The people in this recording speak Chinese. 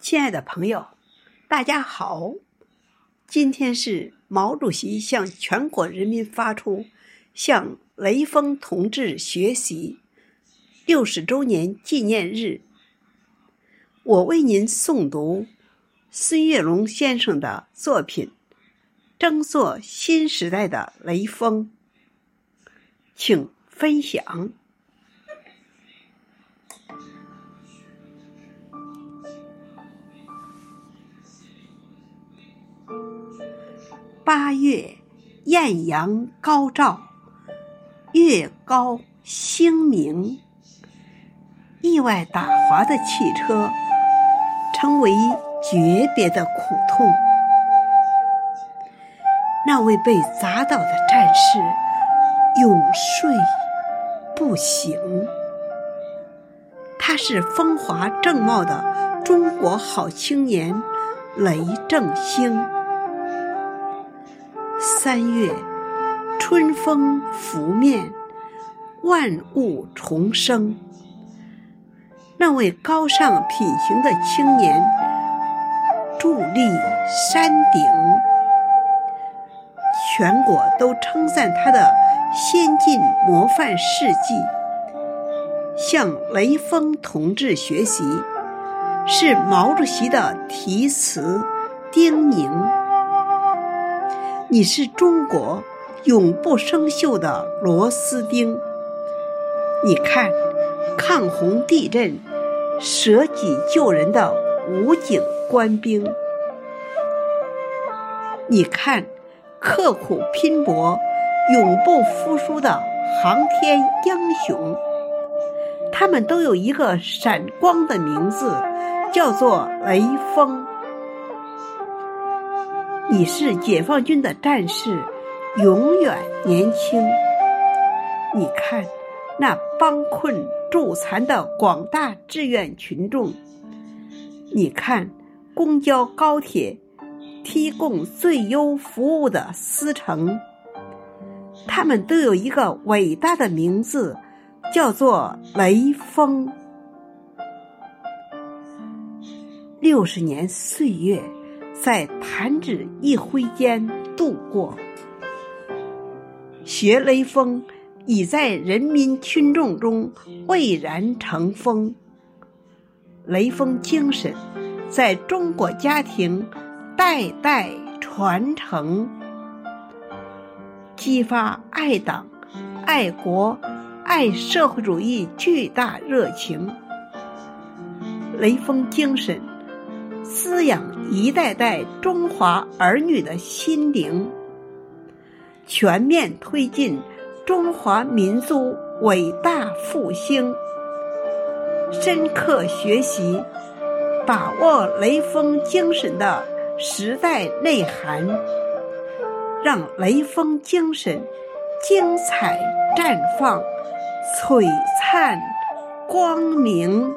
亲爱的朋友，大家好！今天是毛主席向全国人民发出向雷锋同志学习六十周年纪念日。我为您诵读孙月龙先生的作品《争做新时代的雷锋》，请分享。八月艳阳高照，月高星明。意外打滑的汽车，成为诀别的苦痛。那位被砸倒的战士，永睡不醒。他是风华正茂的中国好青年雷正兴。三月，春风拂面，万物重生。那位高尚品行的青年，伫立山顶，全国都称赞他的先进模范事迹。向雷锋同志学习，是毛主席的题词叮咛。你是中国永不生锈的螺丝钉。你看，抗洪地震、舍己救人的武警官兵；你看，刻苦拼搏、永不服输的航天英雄。他们都有一个闪光的名字，叫做雷锋。你是解放军的战士，永远年轻。你看，那帮困助残的广大志愿群众；你看，公交高铁提供最优服务的司乘，他们都有一个伟大的名字，叫做雷锋。六十年岁月。在弹指一挥间度过，学雷锋已在人民群众中蔚然成风。雷锋精神在中国家庭代代传承，激发爱党、爱国、爱社会主义巨大热情。雷锋精神。滋养一代代中华儿女的心灵，全面推进中华民族伟大复兴。深刻学习，把握雷锋精神的时代内涵，让雷锋精神精彩绽放、璀璨光明。